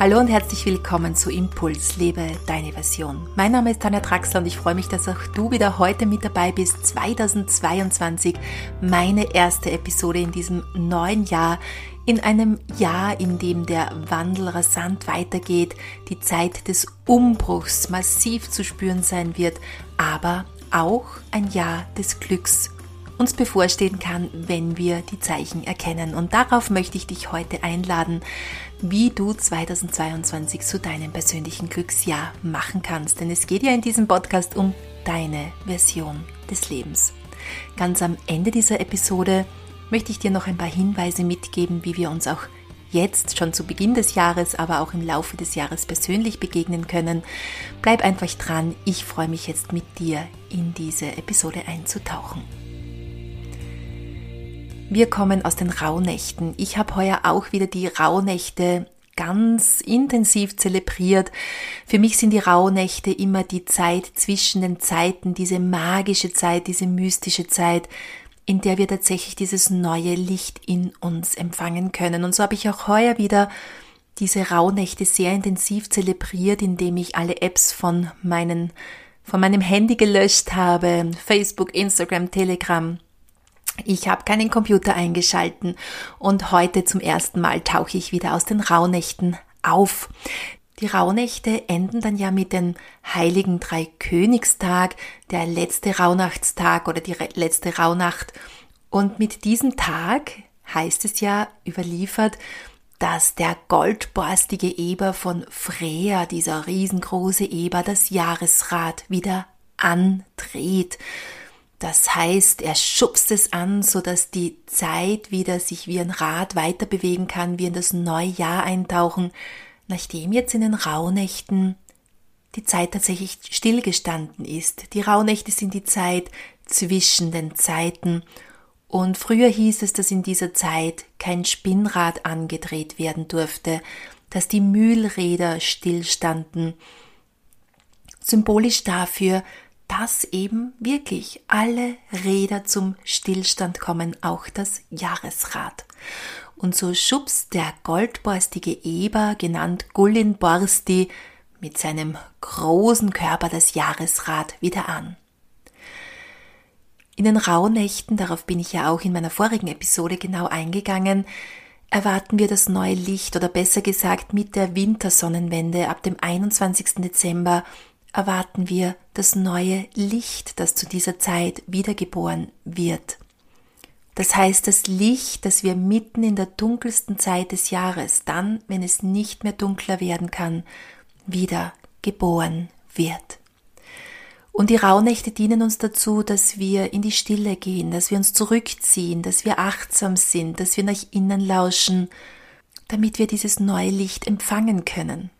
Hallo und herzlich willkommen zu Impuls, lebe deine Version. Mein Name ist Tanja Traxler und ich freue mich, dass auch du wieder heute mit dabei bist. 2022, meine erste Episode in diesem neuen Jahr, in einem Jahr, in dem der Wandel rasant weitergeht, die Zeit des Umbruchs massiv zu spüren sein wird, aber auch ein Jahr des Glücks uns bevorstehen kann, wenn wir die Zeichen erkennen. Und darauf möchte ich dich heute einladen, wie du 2022 zu deinem persönlichen Glücksjahr machen kannst. Denn es geht ja in diesem Podcast um deine Version des Lebens. Ganz am Ende dieser Episode möchte ich dir noch ein paar Hinweise mitgeben, wie wir uns auch jetzt schon zu Beginn des Jahres, aber auch im Laufe des Jahres persönlich begegnen können. Bleib einfach dran, ich freue mich jetzt mit dir in diese Episode einzutauchen. Wir kommen aus den Rauhnächten. Ich habe heuer auch wieder die Rauhnächte ganz intensiv zelebriert. Für mich sind die Rauhnächte immer die Zeit zwischen den Zeiten, diese magische Zeit, diese mystische Zeit, in der wir tatsächlich dieses neue Licht in uns empfangen können. Und so habe ich auch heuer wieder diese Rauhnächte sehr intensiv zelebriert, indem ich alle Apps von meinen von meinem Handy gelöscht habe, Facebook, Instagram, Telegram, ich habe keinen Computer eingeschalten und heute zum ersten Mal tauche ich wieder aus den Rauhnächten auf. Die Rauhnächte enden dann ja mit dem heiligen Dreikönigstag, der letzte Rauhnachtstag oder die letzte Rauhnacht. Und mit diesem Tag heißt es ja überliefert, dass der goldborstige Eber von Freya, dieser riesengroße Eber, das Jahresrad wieder andreht. Das heißt, er schubst es an, so dass die Zeit wieder sich wie ein Rad weiter bewegen kann, wir in das neue Jahr eintauchen, nachdem jetzt in den Rauhnächten die Zeit tatsächlich stillgestanden ist. Die Rauhnächte sind die Zeit zwischen den Zeiten und früher hieß es, dass in dieser Zeit kein Spinnrad angedreht werden durfte, dass die Mühlräder stillstanden. Symbolisch dafür, dass eben wirklich alle Räder zum Stillstand kommen, auch das Jahresrad. Und so schubst der goldborstige Eber, genannt Gullin Borsti, mit seinem großen Körper das Jahresrad wieder an. In den Rauhnächten, darauf bin ich ja auch in meiner vorigen Episode genau eingegangen, erwarten wir das neue Licht oder besser gesagt mit der Wintersonnenwende ab dem 21. Dezember erwarten wir das neue Licht, das zu dieser Zeit wiedergeboren wird. Das heißt, das Licht, das wir mitten in der dunkelsten Zeit des Jahres, dann, wenn es nicht mehr dunkler werden kann, wieder geboren wird. Und die Rauhnächte dienen uns dazu, dass wir in die Stille gehen, dass wir uns zurückziehen, dass wir achtsam sind, dass wir nach innen lauschen, damit wir dieses neue Licht empfangen können.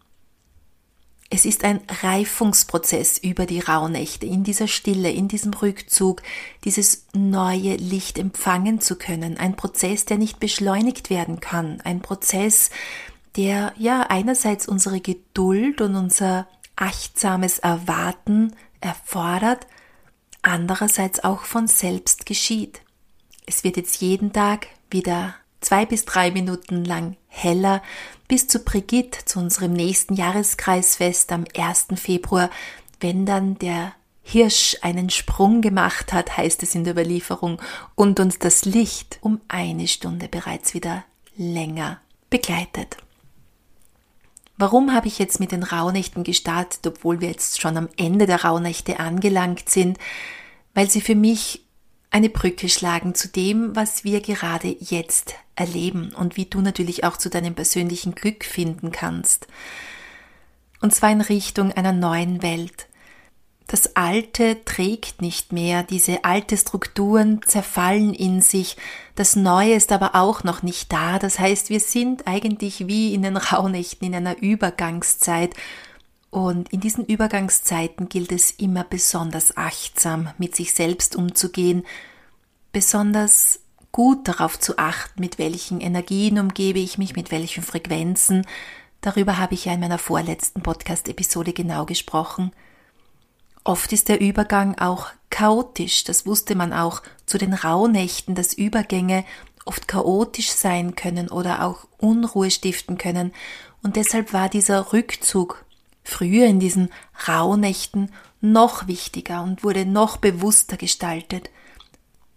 Es ist ein Reifungsprozess über die Rauhnächte, in dieser Stille, in diesem Rückzug, dieses neue Licht empfangen zu können. Ein Prozess, der nicht beschleunigt werden kann. Ein Prozess, der ja einerseits unsere Geduld und unser achtsames Erwarten erfordert, andererseits auch von selbst geschieht. Es wird jetzt jeden Tag wieder zwei bis drei Minuten lang heller, bis zu Brigitte, zu unserem nächsten Jahreskreisfest am 1. Februar, wenn dann der Hirsch einen Sprung gemacht hat, heißt es in der Überlieferung, und uns das Licht um eine Stunde bereits wieder länger begleitet. Warum habe ich jetzt mit den Rauhnächten gestartet, obwohl wir jetzt schon am Ende der Rauhnächte angelangt sind? Weil sie für mich eine Brücke schlagen zu dem, was wir gerade jetzt erleben und wie du natürlich auch zu deinem persönlichen Glück finden kannst. Und zwar in Richtung einer neuen Welt. Das Alte trägt nicht mehr, diese alte Strukturen zerfallen in sich, das Neue ist aber auch noch nicht da, das heißt, wir sind eigentlich wie in den Rauhnächten in einer Übergangszeit, und in diesen Übergangszeiten gilt es immer besonders achtsam mit sich selbst umzugehen, besonders gut darauf zu achten, mit welchen Energien umgebe ich mich, mit welchen Frequenzen. Darüber habe ich ja in meiner vorletzten Podcast-Episode genau gesprochen. Oft ist der Übergang auch chaotisch, das wusste man auch zu den Rauhnächten, dass Übergänge oft chaotisch sein können oder auch Unruhe stiften können. Und deshalb war dieser Rückzug früher in diesen Rauhnächten noch wichtiger und wurde noch bewusster gestaltet,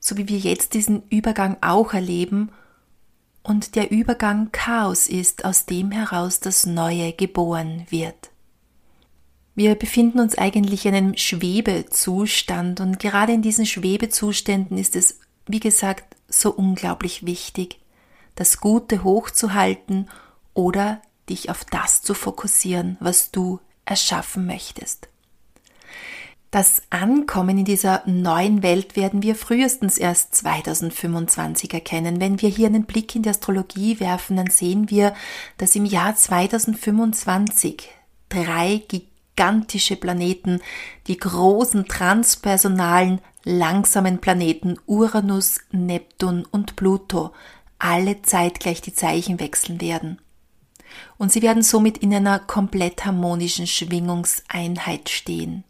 so wie wir jetzt diesen Übergang auch erleben und der Übergang Chaos ist, aus dem heraus das Neue geboren wird. Wir befinden uns eigentlich in einem Schwebezustand und gerade in diesen Schwebezuständen ist es, wie gesagt, so unglaublich wichtig, das Gute hochzuhalten oder dich auf das zu fokussieren, was du erschaffen möchtest. Das Ankommen in dieser neuen Welt werden wir frühestens erst 2025 erkennen. Wenn wir hier einen Blick in die Astrologie werfen, dann sehen wir, dass im Jahr 2025 drei gigantische Planeten, die großen transpersonalen, langsamen Planeten Uranus, Neptun und Pluto, alle zeitgleich die Zeichen wechseln werden. Und sie werden somit in einer komplett harmonischen Schwingungseinheit stehen.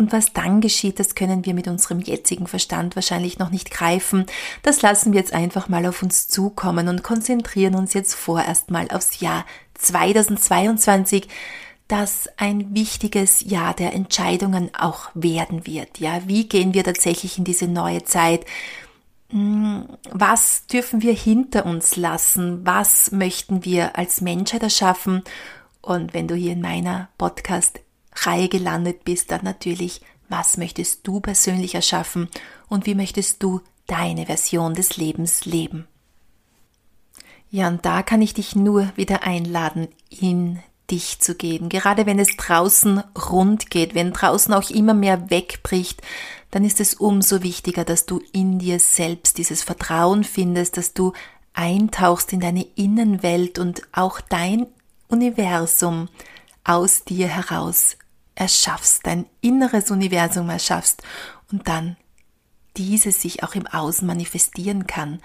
Und was dann geschieht, das können wir mit unserem jetzigen Verstand wahrscheinlich noch nicht greifen. Das lassen wir jetzt einfach mal auf uns zukommen und konzentrieren uns jetzt vorerst mal aufs Jahr 2022, das ein wichtiges Jahr der Entscheidungen auch werden wird. Ja, wie gehen wir tatsächlich in diese neue Zeit? Hm, was dürfen wir hinter uns lassen? Was möchten wir als Menschheit erschaffen? Und wenn du hier in meiner Podcast Reihe gelandet bist, dann natürlich, was möchtest du persönlich erschaffen und wie möchtest du deine Version des Lebens leben. Ja, und da kann ich dich nur wieder einladen, in dich zu gehen. Gerade wenn es draußen rund geht, wenn draußen auch immer mehr wegbricht, dann ist es umso wichtiger, dass du in dir selbst dieses Vertrauen findest, dass du eintauchst in deine Innenwelt und auch dein Universum aus dir heraus erschaffst, dein inneres Universum erschaffst und dann dieses sich auch im Außen manifestieren kann.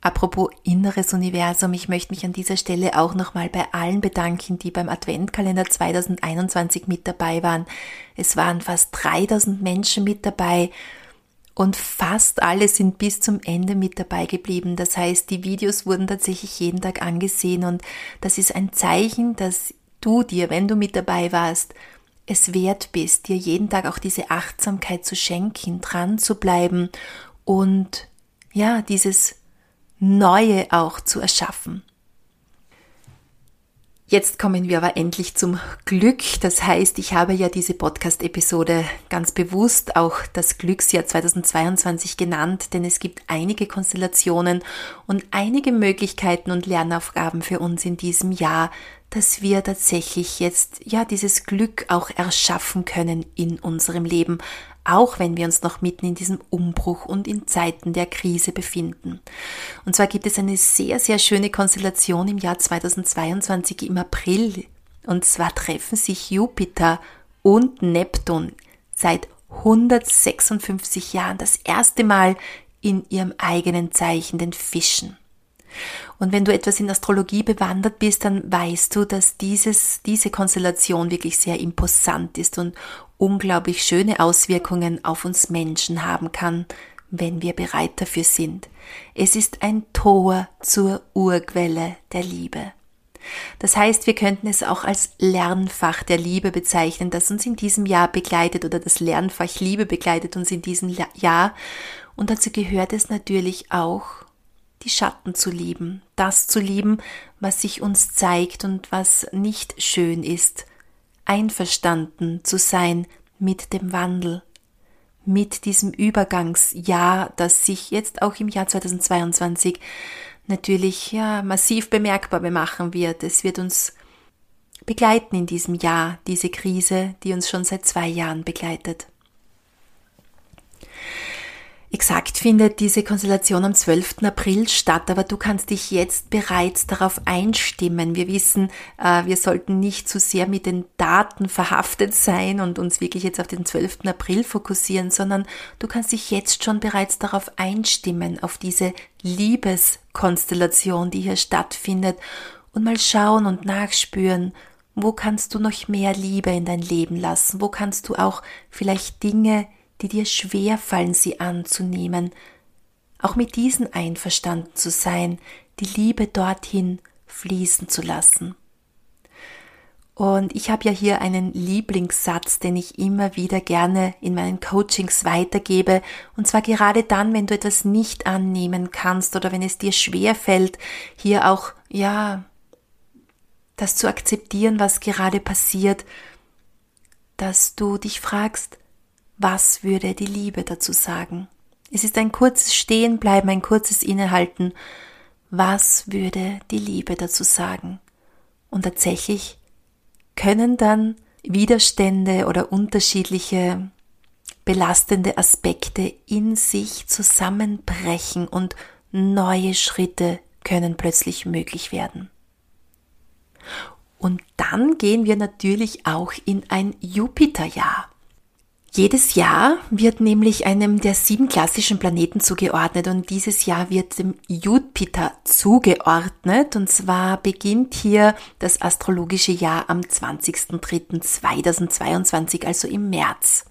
Apropos inneres Universum, ich möchte mich an dieser Stelle auch nochmal bei allen bedanken, die beim Adventkalender 2021 mit dabei waren. Es waren fast 3000 Menschen mit dabei und fast alle sind bis zum Ende mit dabei geblieben. Das heißt, die Videos wurden tatsächlich jeden Tag angesehen und das ist ein Zeichen, dass du dir, wenn du mit dabei warst, es wert bist, dir jeden Tag auch diese Achtsamkeit zu schenken, dran zu bleiben und ja, dieses Neue auch zu erschaffen. Jetzt kommen wir aber endlich zum Glück. Das heißt, ich habe ja diese Podcast-Episode ganz bewusst auch das Glücksjahr 2022 genannt, denn es gibt einige Konstellationen und einige Möglichkeiten und Lernaufgaben für uns in diesem Jahr, dass wir tatsächlich jetzt ja dieses Glück auch erschaffen können in unserem Leben, auch wenn wir uns noch mitten in diesem Umbruch und in Zeiten der Krise befinden. Und zwar gibt es eine sehr, sehr schöne Konstellation im Jahr 2022 im April. Und zwar treffen sich Jupiter und Neptun seit 156 Jahren das erste Mal in ihrem eigenen Zeichen, den Fischen. Und wenn du etwas in Astrologie bewandert bist, dann weißt du, dass dieses, diese Konstellation wirklich sehr imposant ist und unglaublich schöne Auswirkungen auf uns Menschen haben kann, wenn wir bereit dafür sind. Es ist ein Tor zur Urquelle der Liebe. Das heißt, wir könnten es auch als Lernfach der Liebe bezeichnen, das uns in diesem Jahr begleitet oder das Lernfach Liebe begleitet uns in diesem Jahr. Und dazu gehört es natürlich auch, die Schatten zu lieben, das zu lieben, was sich uns zeigt und was nicht schön ist, einverstanden zu sein mit dem Wandel, mit diesem Übergangsjahr, das sich jetzt auch im Jahr 2022 natürlich ja massiv bemerkbar machen wird. Es wird uns begleiten in diesem Jahr, diese Krise, die uns schon seit zwei Jahren begleitet. Exakt findet diese Konstellation am 12. April statt, aber du kannst dich jetzt bereits darauf einstimmen. Wir wissen, äh, wir sollten nicht zu sehr mit den Daten verhaftet sein und uns wirklich jetzt auf den 12. April fokussieren, sondern du kannst dich jetzt schon bereits darauf einstimmen, auf diese Liebeskonstellation, die hier stattfindet und mal schauen und nachspüren, wo kannst du noch mehr Liebe in dein Leben lassen? Wo kannst du auch vielleicht Dinge die dir schwer fallen, sie anzunehmen, auch mit diesen einverstanden zu sein, die Liebe dorthin fließen zu lassen. Und ich habe ja hier einen Lieblingssatz, den ich immer wieder gerne in meinen Coachings weitergebe. Und zwar gerade dann, wenn du etwas nicht annehmen kannst oder wenn es dir schwer fällt, hier auch, ja, das zu akzeptieren, was gerade passiert, dass du dich fragst, was würde die Liebe dazu sagen? Es ist ein kurzes Stehenbleiben, ein kurzes Innehalten. Was würde die Liebe dazu sagen? Und tatsächlich können dann Widerstände oder unterschiedliche belastende Aspekte in sich zusammenbrechen und neue Schritte können plötzlich möglich werden. Und dann gehen wir natürlich auch in ein Jupiterjahr. Jedes Jahr wird nämlich einem der sieben klassischen Planeten zugeordnet und dieses Jahr wird dem Jupiter zugeordnet und zwar beginnt hier das astrologische Jahr am 20.03.2022, also im März.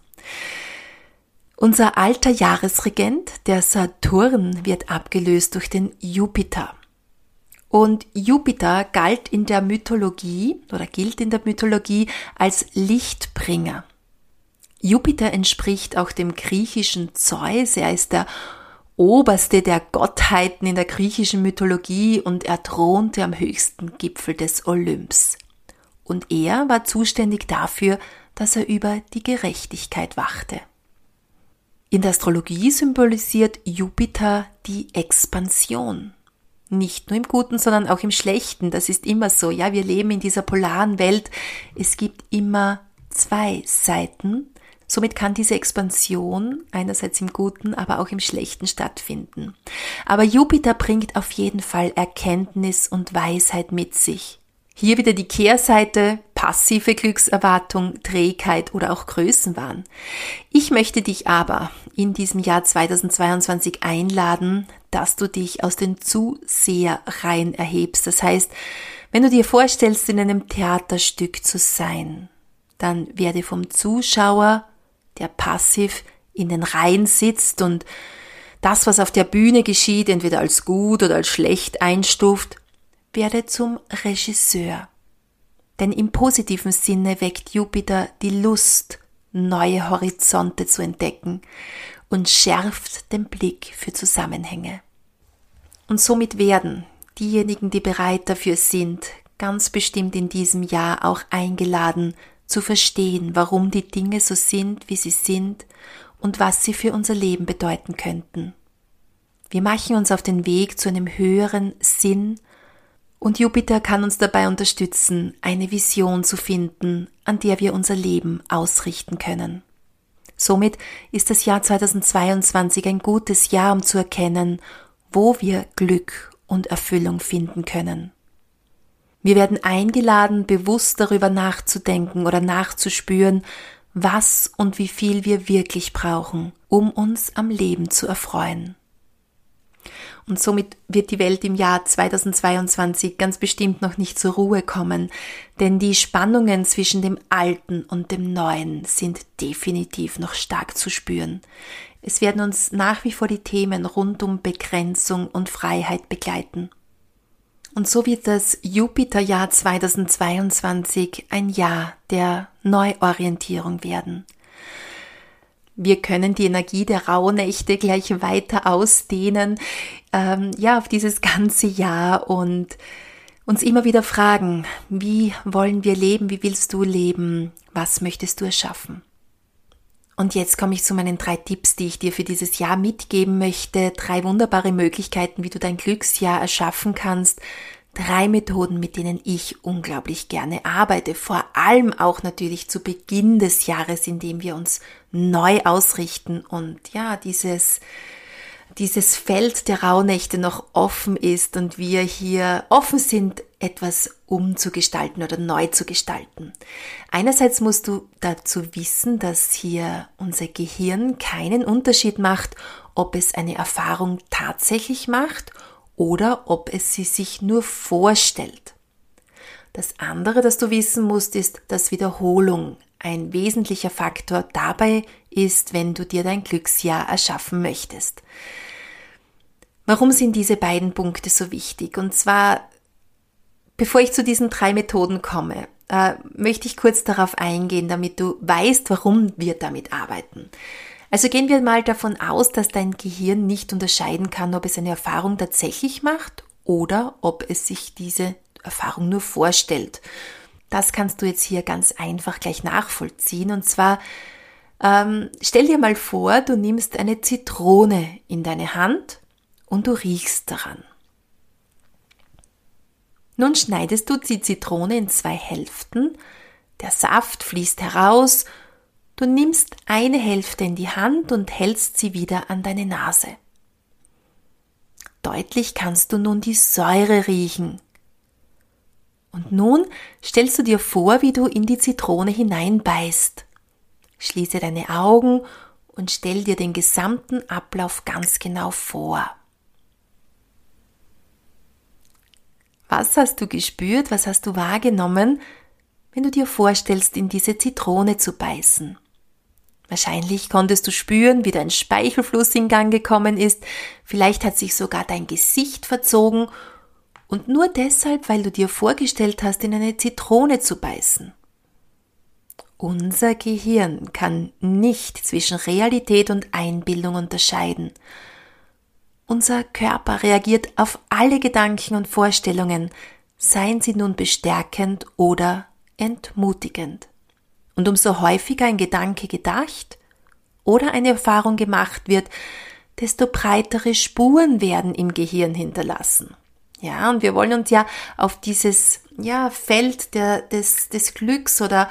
Unser alter Jahresregent, der Saturn, wird abgelöst durch den Jupiter. Und Jupiter galt in der Mythologie oder gilt in der Mythologie als Lichtbringer. Jupiter entspricht auch dem griechischen Zeus. Er ist der oberste der Gottheiten in der griechischen Mythologie und er thronte am höchsten Gipfel des Olymps. Und er war zuständig dafür, dass er über die Gerechtigkeit wachte. In der Astrologie symbolisiert Jupiter die Expansion. Nicht nur im Guten, sondern auch im Schlechten. Das ist immer so. Ja, wir leben in dieser polaren Welt. Es gibt immer zwei Seiten Somit kann diese Expansion einerseits im Guten, aber auch im Schlechten stattfinden. Aber Jupiter bringt auf jeden Fall Erkenntnis und Weisheit mit sich. Hier wieder die Kehrseite, passive Glückserwartung, Trägheit oder auch Größenwahn. Ich möchte dich aber in diesem Jahr 2022 einladen, dass du dich aus den Zuseherreihen erhebst. Das heißt, wenn du dir vorstellst, in einem Theaterstück zu sein, dann werde vom Zuschauer der passiv in den Reihen sitzt und das, was auf der Bühne geschieht, entweder als gut oder als schlecht einstuft, werde zum Regisseur. Denn im positiven Sinne weckt Jupiter die Lust, neue Horizonte zu entdecken und schärft den Blick für Zusammenhänge. Und somit werden diejenigen, die bereit dafür sind, ganz bestimmt in diesem Jahr auch eingeladen, zu verstehen, warum die Dinge so sind, wie sie sind und was sie für unser Leben bedeuten könnten. Wir machen uns auf den Weg zu einem höheren Sinn und Jupiter kann uns dabei unterstützen, eine Vision zu finden, an der wir unser Leben ausrichten können. Somit ist das Jahr 2022 ein gutes Jahr, um zu erkennen, wo wir Glück und Erfüllung finden können. Wir werden eingeladen, bewusst darüber nachzudenken oder nachzuspüren, was und wie viel wir wirklich brauchen, um uns am Leben zu erfreuen. Und somit wird die Welt im Jahr 2022 ganz bestimmt noch nicht zur Ruhe kommen, denn die Spannungen zwischen dem Alten und dem Neuen sind definitiv noch stark zu spüren. Es werden uns nach wie vor die Themen rund um Begrenzung und Freiheit begleiten. Und so wird das Jupiterjahr 2022 ein Jahr der Neuorientierung werden. Wir können die Energie der Rauhnächte gleich weiter ausdehnen, ähm, ja, auf dieses ganze Jahr und uns immer wieder fragen, wie wollen wir leben, wie willst du leben, was möchtest du erschaffen? Und jetzt komme ich zu meinen drei Tipps, die ich dir für dieses Jahr mitgeben möchte. Drei wunderbare Möglichkeiten, wie du dein Glücksjahr erschaffen kannst. Drei Methoden, mit denen ich unglaublich gerne arbeite. Vor allem auch natürlich zu Beginn des Jahres, in dem wir uns neu ausrichten und ja, dieses, dieses Feld der Rauhnächte noch offen ist und wir hier offen sind, etwas umzugestalten oder neu zu gestalten. Einerseits musst du dazu wissen, dass hier unser Gehirn keinen Unterschied macht, ob es eine Erfahrung tatsächlich macht oder ob es sie sich nur vorstellt. Das andere, das du wissen musst, ist, dass Wiederholung ein wesentlicher Faktor dabei ist, wenn du dir dein Glücksjahr erschaffen möchtest. Warum sind diese beiden Punkte so wichtig? Und zwar Bevor ich zu diesen drei Methoden komme, äh, möchte ich kurz darauf eingehen, damit du weißt, warum wir damit arbeiten. Also gehen wir mal davon aus, dass dein Gehirn nicht unterscheiden kann, ob es eine Erfahrung tatsächlich macht oder ob es sich diese Erfahrung nur vorstellt. Das kannst du jetzt hier ganz einfach gleich nachvollziehen. Und zwar ähm, stell dir mal vor, du nimmst eine Zitrone in deine Hand und du riechst daran. Nun schneidest du die Zitrone in zwei Hälften, der Saft fließt heraus, du nimmst eine Hälfte in die Hand und hältst sie wieder an deine Nase. Deutlich kannst du nun die Säure riechen. Und nun stellst du dir vor, wie du in die Zitrone hineinbeißt. Schließe deine Augen und stell dir den gesamten Ablauf ganz genau vor. Was hast du gespürt, was hast du wahrgenommen, wenn du dir vorstellst, in diese Zitrone zu beißen? Wahrscheinlich konntest du spüren, wie dein Speichelfluss in Gang gekommen ist, vielleicht hat sich sogar dein Gesicht verzogen und nur deshalb, weil du dir vorgestellt hast, in eine Zitrone zu beißen. Unser Gehirn kann nicht zwischen Realität und Einbildung unterscheiden. Unser Körper reagiert auf alle Gedanken und Vorstellungen, seien sie nun bestärkend oder entmutigend. Und umso häufiger ein Gedanke gedacht oder eine Erfahrung gemacht wird, desto breitere Spuren werden im Gehirn hinterlassen. Ja, und wir wollen uns ja auf dieses ja, Feld der, des, des Glücks oder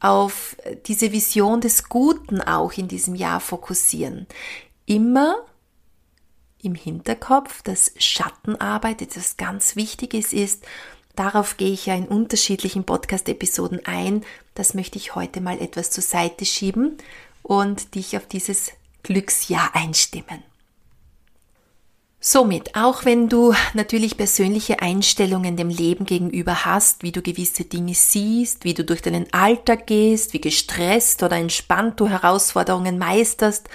auf diese Vision des Guten auch in diesem Jahr fokussieren. Immer im Hinterkopf, dass Schattenarbeit etwas ganz Wichtiges ist. Darauf gehe ich ja in unterschiedlichen Podcast-Episoden ein. Das möchte ich heute mal etwas zur Seite schieben und dich auf dieses Glücksjahr einstimmen. Somit, auch wenn du natürlich persönliche Einstellungen dem Leben gegenüber hast, wie du gewisse Dinge siehst, wie du durch deinen Alltag gehst, wie gestresst oder entspannt du Herausforderungen meisterst,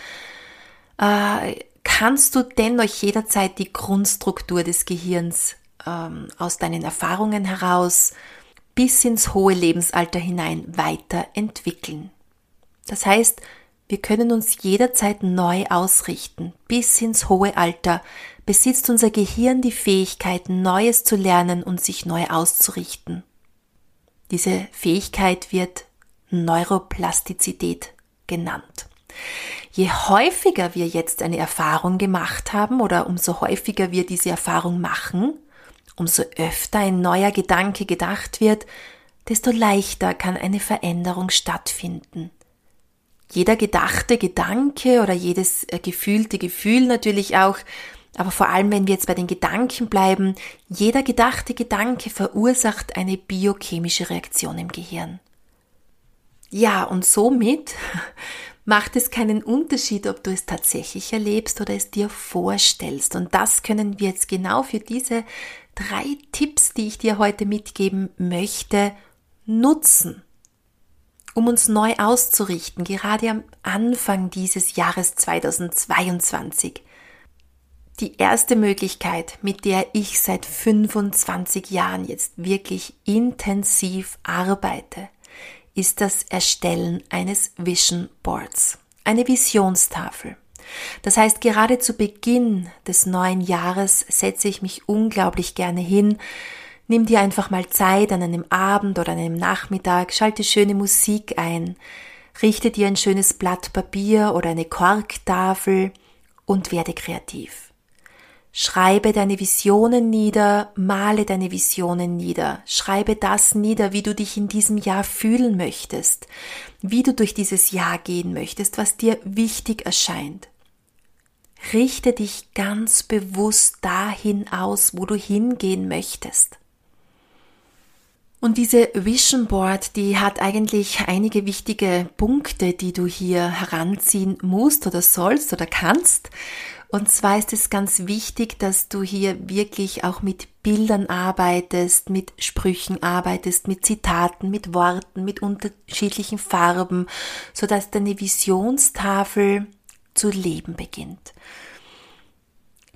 äh, kannst du dennoch jederzeit die Grundstruktur des Gehirns ähm, aus deinen Erfahrungen heraus bis ins hohe Lebensalter hinein weiterentwickeln. Das heißt, wir können uns jederzeit neu ausrichten. Bis ins hohe Alter besitzt unser Gehirn die Fähigkeit, Neues zu lernen und sich neu auszurichten. Diese Fähigkeit wird Neuroplastizität genannt. Je häufiger wir jetzt eine Erfahrung gemacht haben oder umso häufiger wir diese Erfahrung machen, umso öfter ein neuer Gedanke gedacht wird, desto leichter kann eine Veränderung stattfinden jeder gedachte Gedanke oder jedes äh, gefühlte Gefühl natürlich auch, aber vor allem wenn wir jetzt bei den Gedanken bleiben, jeder gedachte Gedanke verursacht eine biochemische Reaktion im Gehirn. Ja, und somit macht es keinen Unterschied, ob du es tatsächlich erlebst oder es dir vorstellst. Und das können wir jetzt genau für diese drei Tipps, die ich dir heute mitgeben möchte, nutzen um uns neu auszurichten, gerade am Anfang dieses Jahres 2022. Die erste Möglichkeit, mit der ich seit 25 Jahren jetzt wirklich intensiv arbeite, ist das Erstellen eines Vision Boards, eine Visionstafel. Das heißt, gerade zu Beginn des neuen Jahres setze ich mich unglaublich gerne hin, Nimm dir einfach mal Zeit an einem Abend oder einem Nachmittag, schalte schöne Musik ein, richte dir ein schönes Blatt Papier oder eine Korktafel und werde kreativ. Schreibe deine Visionen nieder, male deine Visionen nieder, schreibe das nieder, wie du dich in diesem Jahr fühlen möchtest, wie du durch dieses Jahr gehen möchtest, was dir wichtig erscheint. Richte dich ganz bewusst dahin aus, wo du hingehen möchtest. Und diese Vision Board, die hat eigentlich einige wichtige Punkte, die du hier heranziehen musst oder sollst oder kannst. Und zwar ist es ganz wichtig, dass du hier wirklich auch mit Bildern arbeitest, mit Sprüchen arbeitest, mit Zitaten, mit Worten, mit unterschiedlichen Farben, so dass deine Visionstafel zu leben beginnt.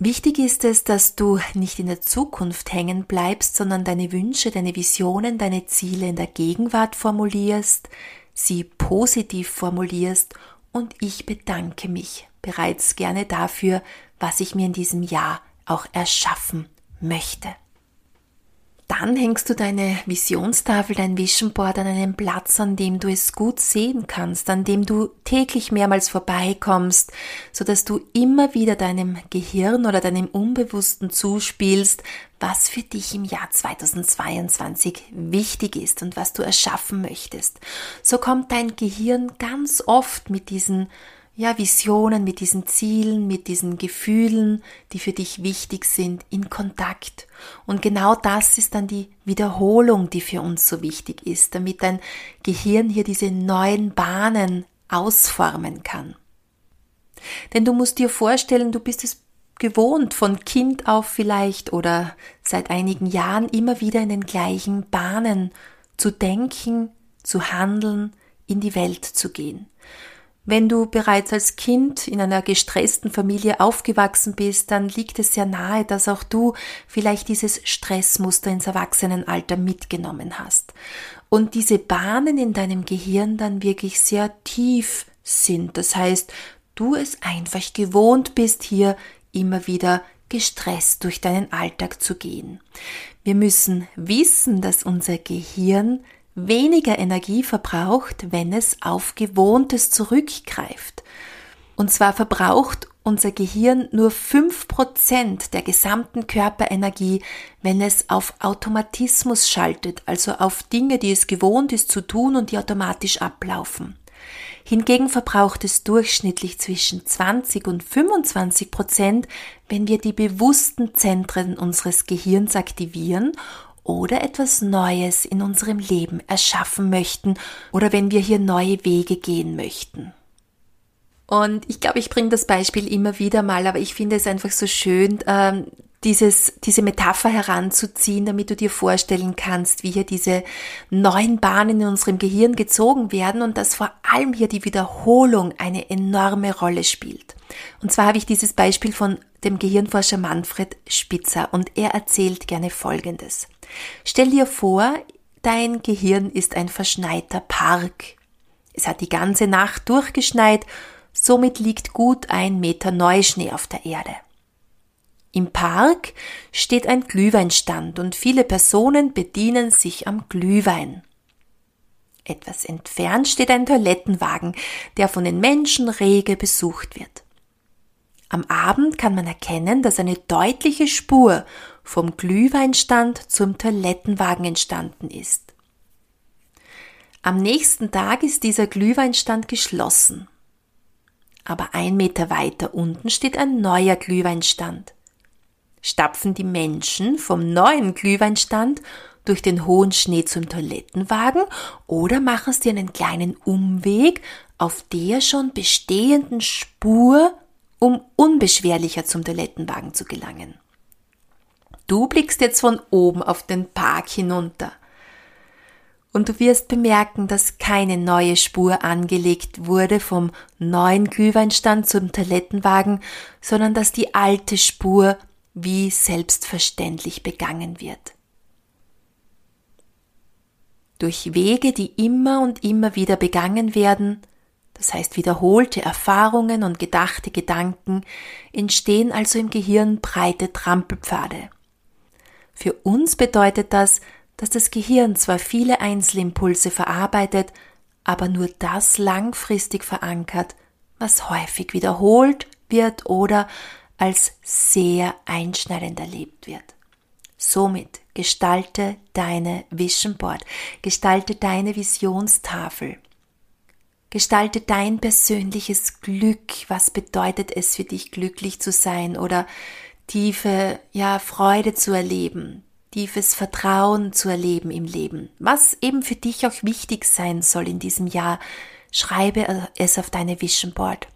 Wichtig ist es, dass du nicht in der Zukunft hängen bleibst, sondern deine Wünsche, deine Visionen, deine Ziele in der Gegenwart formulierst, sie positiv formulierst und ich bedanke mich bereits gerne dafür, was ich mir in diesem Jahr auch erschaffen möchte. Dann hängst du deine Visionstafel, dein Vision Board an einem Platz, an dem du es gut sehen kannst, an dem du täglich mehrmals vorbeikommst, so dass du immer wieder deinem Gehirn oder deinem Unbewussten zuspielst, was für dich im Jahr 2022 wichtig ist und was du erschaffen möchtest. So kommt dein Gehirn ganz oft mit diesen ja, Visionen, mit diesen Zielen, mit diesen Gefühlen, die für dich wichtig sind, in Kontakt. Und genau das ist dann die Wiederholung, die für uns so wichtig ist, damit dein Gehirn hier diese neuen Bahnen ausformen kann. Denn du musst dir vorstellen, du bist es gewohnt, von Kind auf vielleicht oder seit einigen Jahren immer wieder in den gleichen Bahnen zu denken, zu handeln, in die Welt zu gehen. Wenn du bereits als Kind in einer gestressten Familie aufgewachsen bist, dann liegt es sehr nahe, dass auch du vielleicht dieses Stressmuster ins Erwachsenenalter mitgenommen hast. Und diese Bahnen in deinem Gehirn dann wirklich sehr tief sind. Das heißt, du es einfach gewohnt bist, hier immer wieder gestresst durch deinen Alltag zu gehen. Wir müssen wissen, dass unser Gehirn weniger Energie verbraucht, wenn es auf Gewohntes zurückgreift. Und zwar verbraucht unser Gehirn nur fünf Prozent der gesamten Körperenergie, wenn es auf Automatismus schaltet, also auf Dinge, die es gewohnt ist zu tun und die automatisch ablaufen. Hingegen verbraucht es durchschnittlich zwischen 20 und 25 Prozent, wenn wir die bewussten Zentren unseres Gehirns aktivieren oder etwas Neues in unserem Leben erschaffen möchten oder wenn wir hier neue Wege gehen möchten. Und ich glaube, ich bringe das Beispiel immer wieder mal, aber ich finde es einfach so schön, ähm, dieses, diese Metapher heranzuziehen, damit du dir vorstellen kannst, wie hier diese neuen Bahnen in unserem Gehirn gezogen werden und dass vor allem hier die Wiederholung eine enorme Rolle spielt. Und zwar habe ich dieses Beispiel von dem Gehirnforscher Manfred Spitzer und er erzählt gerne Folgendes. Stell dir vor, dein Gehirn ist ein verschneiter Park. Es hat die ganze Nacht durchgeschneit, somit liegt gut ein Meter Neuschnee auf der Erde. Im Park steht ein Glühweinstand und viele Personen bedienen sich am Glühwein. Etwas entfernt steht ein Toilettenwagen, der von den Menschen rege besucht wird. Am Abend kann man erkennen, dass eine deutliche Spur vom Glühweinstand zum Toilettenwagen entstanden ist. Am nächsten Tag ist dieser Glühweinstand geschlossen. Aber ein Meter weiter unten steht ein neuer Glühweinstand. Stapfen die Menschen vom neuen Glühweinstand durch den hohen Schnee zum Toilettenwagen oder machen sie einen kleinen Umweg auf der schon bestehenden Spur, um unbeschwerlicher zum Toilettenwagen zu gelangen. Du blickst jetzt von oben auf den Park hinunter. Und du wirst bemerken, dass keine neue Spur angelegt wurde vom neuen Glühweinstand zum Toilettenwagen, sondern dass die alte Spur wie selbstverständlich begangen wird. Durch Wege, die immer und immer wieder begangen werden, das heißt wiederholte Erfahrungen und gedachte Gedanken, entstehen also im Gehirn breite Trampelpfade. Für uns bedeutet das, dass das Gehirn zwar viele Einzelimpulse verarbeitet, aber nur das langfristig verankert, was häufig wiederholt wird oder als sehr einschneidend erlebt wird. Somit gestalte deine Vision Board, gestalte deine Visionstafel, gestalte dein persönliches Glück. Was bedeutet es für dich, glücklich zu sein oder tiefe, ja, Freude zu erleben, tiefes Vertrauen zu erleben im Leben. Was eben für dich auch wichtig sein soll in diesem Jahr, schreibe es auf deine Vision Board.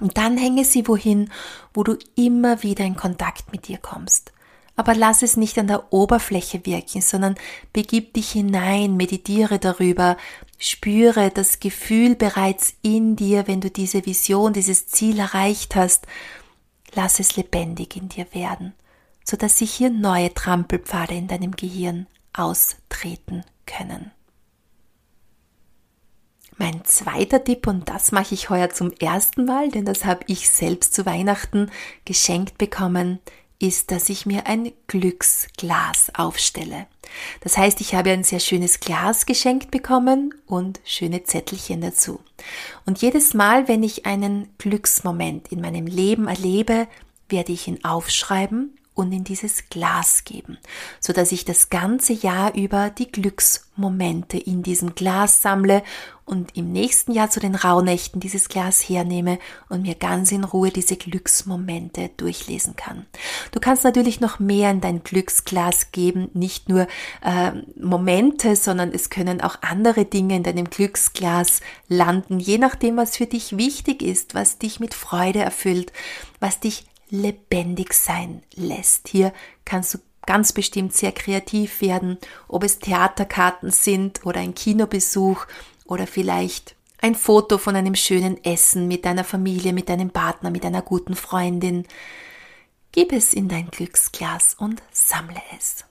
Und dann hänge sie wohin, wo du immer wieder in Kontakt mit dir kommst. Aber lass es nicht an der Oberfläche wirken, sondern begib dich hinein, meditiere darüber, spüre das Gefühl bereits in dir, wenn du diese Vision, dieses Ziel erreicht hast lass es lebendig in dir werden, so dass sich hier neue Trampelpfade in deinem Gehirn austreten können. Mein zweiter Tipp, und das mache ich heuer zum ersten Mal, denn das habe ich selbst zu Weihnachten geschenkt bekommen, ist, dass ich mir ein Glücksglas aufstelle. Das heißt, ich habe ein sehr schönes Glas geschenkt bekommen und schöne Zettelchen dazu. Und jedes Mal, wenn ich einen Glücksmoment in meinem Leben erlebe, werde ich ihn aufschreiben und in dieses Glas geben, so dass ich das ganze Jahr über die Glücksmomente in diesem Glas sammle und im nächsten Jahr zu den Rauhnächten dieses Glas hernehme und mir ganz in Ruhe diese Glücksmomente durchlesen kann. Du kannst natürlich noch mehr in dein Glücksglas geben, nicht nur äh, Momente, sondern es können auch andere Dinge in deinem Glücksglas landen, je nachdem, was für dich wichtig ist, was dich mit Freude erfüllt, was dich lebendig sein lässt. Hier kannst du ganz bestimmt sehr kreativ werden, ob es Theaterkarten sind oder ein Kinobesuch oder vielleicht ein Foto von einem schönen Essen mit deiner Familie, mit deinem Partner, mit einer guten Freundin. Gib es in dein Glücksglas und sammle es.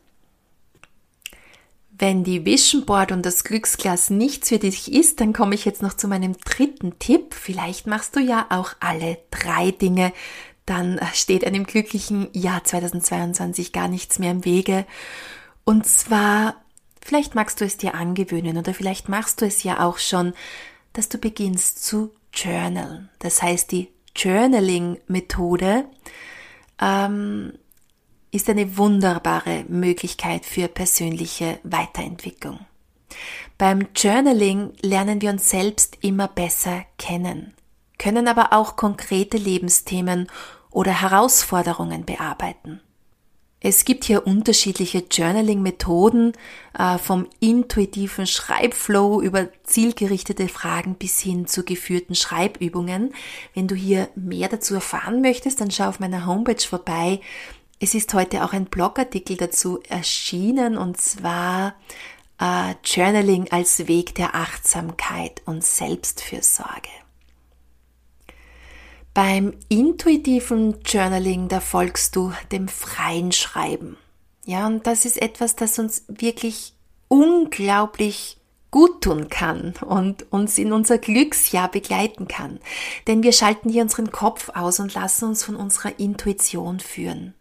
Wenn die Vision Board und das Glücksglas nichts für dich ist, dann komme ich jetzt noch zu meinem dritten Tipp. Vielleicht machst du ja auch alle drei Dinge, dann steht einem glücklichen Jahr 2022 gar nichts mehr im Wege. Und zwar, vielleicht magst du es dir angewöhnen oder vielleicht machst du es ja auch schon, dass du beginnst zu journalen. Das heißt, die Journaling-Methode ähm, ist eine wunderbare Möglichkeit für persönliche Weiterentwicklung. Beim Journaling lernen wir uns selbst immer besser kennen können aber auch konkrete Lebensthemen oder Herausforderungen bearbeiten. Es gibt hier unterschiedliche Journaling-Methoden, äh, vom intuitiven Schreibflow über zielgerichtete Fragen bis hin zu geführten Schreibübungen. Wenn du hier mehr dazu erfahren möchtest, dann schau auf meiner Homepage vorbei. Es ist heute auch ein Blogartikel dazu erschienen und zwar äh, Journaling als Weg der Achtsamkeit und Selbstfürsorge. Beim intuitiven Journaling, da folgst du dem freien Schreiben. Ja, und das ist etwas, das uns wirklich unglaublich gut tun kann und uns in unser Glücksjahr begleiten kann. Denn wir schalten hier unseren Kopf aus und lassen uns von unserer Intuition führen.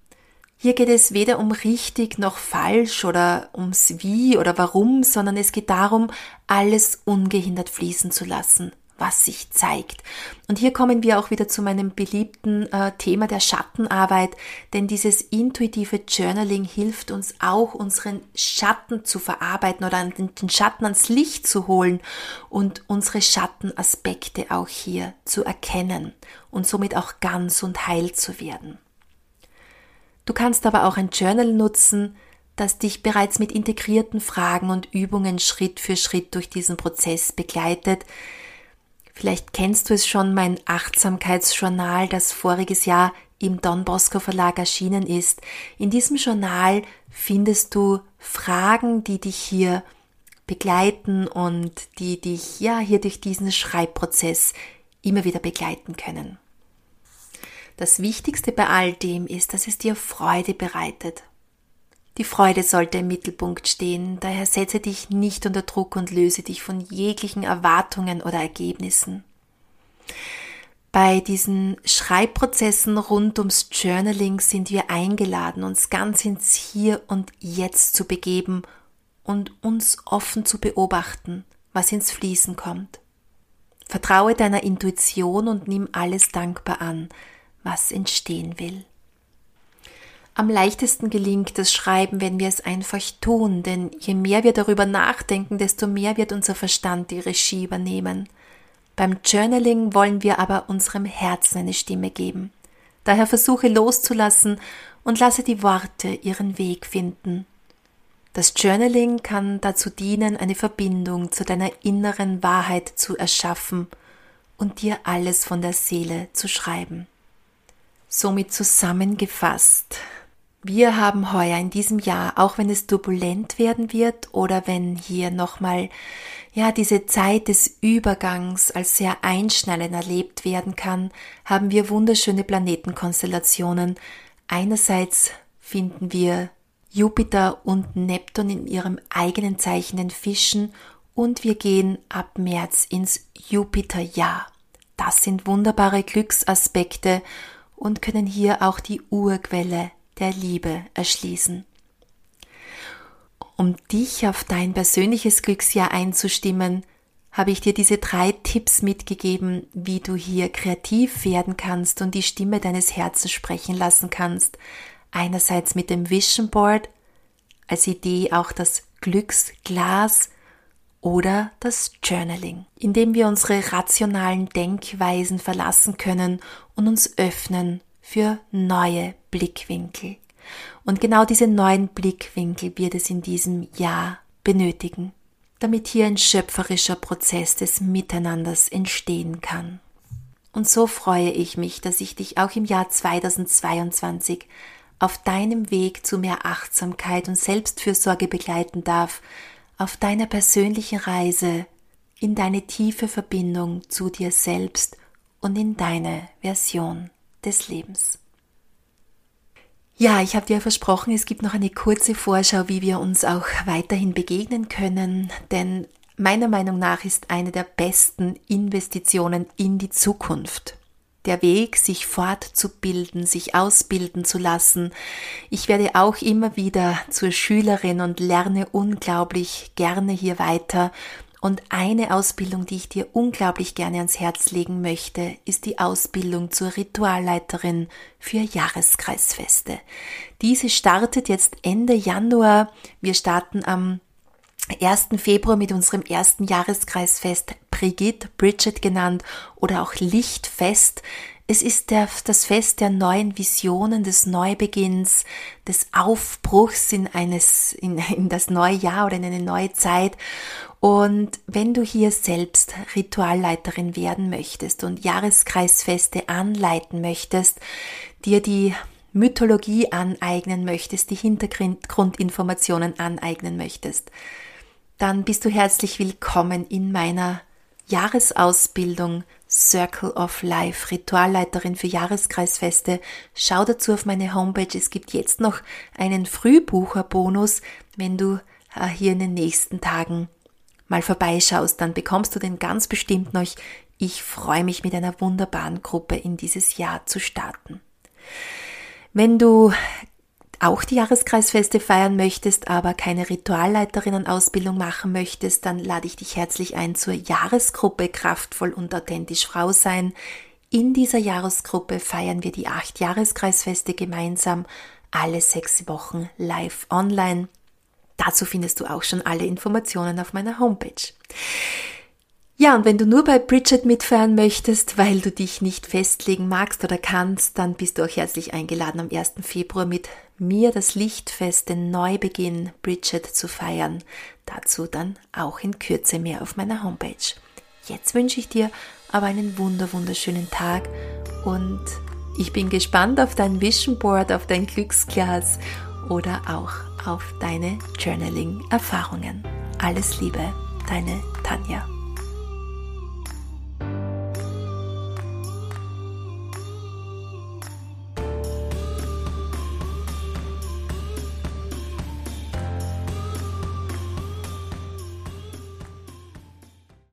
Hier geht es weder um richtig noch falsch oder ums Wie oder Warum, sondern es geht darum, alles ungehindert fließen zu lassen, was sich zeigt. Und hier kommen wir auch wieder zu meinem beliebten äh, Thema der Schattenarbeit, denn dieses intuitive Journaling hilft uns auch, unseren Schatten zu verarbeiten oder den, den Schatten ans Licht zu holen und unsere Schattenaspekte auch hier zu erkennen und somit auch ganz und heil zu werden. Du kannst aber auch ein Journal nutzen, das dich bereits mit integrierten Fragen und Übungen Schritt für Schritt durch diesen Prozess begleitet, Vielleicht kennst du es schon, mein Achtsamkeitsjournal, das voriges Jahr im Don Bosco Verlag erschienen ist. In diesem Journal findest du Fragen, die dich hier begleiten und die dich ja hier durch diesen Schreibprozess immer wieder begleiten können. Das Wichtigste bei all dem ist, dass es dir Freude bereitet. Die Freude sollte im Mittelpunkt stehen, daher setze dich nicht unter Druck und löse dich von jeglichen Erwartungen oder Ergebnissen. Bei diesen Schreibprozessen rund ums Journaling sind wir eingeladen, uns ganz ins Hier und Jetzt zu begeben und uns offen zu beobachten, was ins Fließen kommt. Vertraue deiner Intuition und nimm alles dankbar an, was entstehen will. Am leichtesten gelingt das Schreiben, wenn wir es einfach tun, denn je mehr wir darüber nachdenken, desto mehr wird unser Verstand die Regie übernehmen. Beim Journaling wollen wir aber unserem Herzen eine Stimme geben. Daher versuche loszulassen und lasse die Worte ihren Weg finden. Das Journaling kann dazu dienen, eine Verbindung zu deiner inneren Wahrheit zu erschaffen und dir alles von der Seele zu schreiben. Somit zusammengefasst. Wir haben heuer in diesem Jahr, auch wenn es turbulent werden wird oder wenn hier nochmal ja, diese Zeit des Übergangs als sehr einschneidend erlebt werden kann, haben wir wunderschöne Planetenkonstellationen. Einerseits finden wir Jupiter und Neptun in ihrem eigenen Zeichen den Fischen und wir gehen ab März ins Jupiterjahr. Das sind wunderbare Glücksaspekte und können hier auch die Urquelle der Liebe erschließen. Um dich auf dein persönliches Glücksjahr einzustimmen, habe ich dir diese drei Tipps mitgegeben, wie du hier kreativ werden kannst und die Stimme deines Herzens sprechen lassen kannst. Einerseits mit dem Vision Board, als Idee auch das Glücksglas oder das Journaling, indem wir unsere rationalen Denkweisen verlassen können und uns öffnen für neue Blickwinkel. Und genau diese neuen Blickwinkel wird es in diesem Jahr benötigen, damit hier ein schöpferischer Prozess des Miteinanders entstehen kann. Und so freue ich mich, dass ich dich auch im Jahr 2022 auf deinem Weg zu mehr Achtsamkeit und Selbstfürsorge begleiten darf, auf deiner persönlichen Reise in deine tiefe Verbindung zu dir selbst und in deine Version des Lebens. Ja, ich habe dir versprochen, es gibt noch eine kurze Vorschau, wie wir uns auch weiterhin begegnen können, denn meiner Meinung nach ist eine der besten Investitionen in die Zukunft der Weg, sich fortzubilden, sich ausbilden zu lassen. Ich werde auch immer wieder zur Schülerin und lerne unglaublich gerne hier weiter. Und eine Ausbildung, die ich dir unglaublich gerne ans Herz legen möchte, ist die Ausbildung zur Ritualleiterin für Jahreskreisfeste. Diese startet jetzt Ende Januar. Wir starten am 1. Februar mit unserem ersten Jahreskreisfest Brigitte, Bridget genannt oder auch Lichtfest. Es ist der, das Fest der neuen Visionen, des Neubeginns, des Aufbruchs in eines, in, in das neue Jahr oder in eine neue Zeit. Und wenn du hier selbst Ritualleiterin werden möchtest und Jahreskreisfeste anleiten möchtest, dir die Mythologie aneignen möchtest, die Hintergrundinformationen aneignen möchtest, dann bist du herzlich willkommen in meiner Jahresausbildung Circle of Life, Ritualleiterin für Jahreskreisfeste. Schau dazu auf meine Homepage. Es gibt jetzt noch einen Frühbucherbonus. Wenn du äh, hier in den nächsten Tagen mal vorbeischaust, dann bekommst du den ganz bestimmt noch. Ich freue mich mit einer wunderbaren Gruppe in dieses Jahr zu starten. Wenn du auch die Jahreskreisfeste feiern möchtest, aber keine Ritualleiterinnen-Ausbildung machen möchtest, dann lade ich dich herzlich ein zur Jahresgruppe Kraftvoll und authentisch Frau sein. In dieser Jahresgruppe feiern wir die acht Jahreskreisfeste gemeinsam, alle sechs Wochen live online. Dazu findest du auch schon alle Informationen auf meiner Homepage. Ja, und wenn du nur bei Bridget mitfahren möchtest, weil du dich nicht festlegen magst oder kannst, dann bist du auch herzlich eingeladen, am 1. Februar mit mir das Lichtfest, den Neubeginn Bridget zu feiern. Dazu dann auch in Kürze mehr auf meiner Homepage. Jetzt wünsche ich dir aber einen wunder wunderschönen Tag und ich bin gespannt auf dein Vision Board, auf dein Glücksglas oder auch auf deine Journaling-Erfahrungen. Alles Liebe, deine Tanja.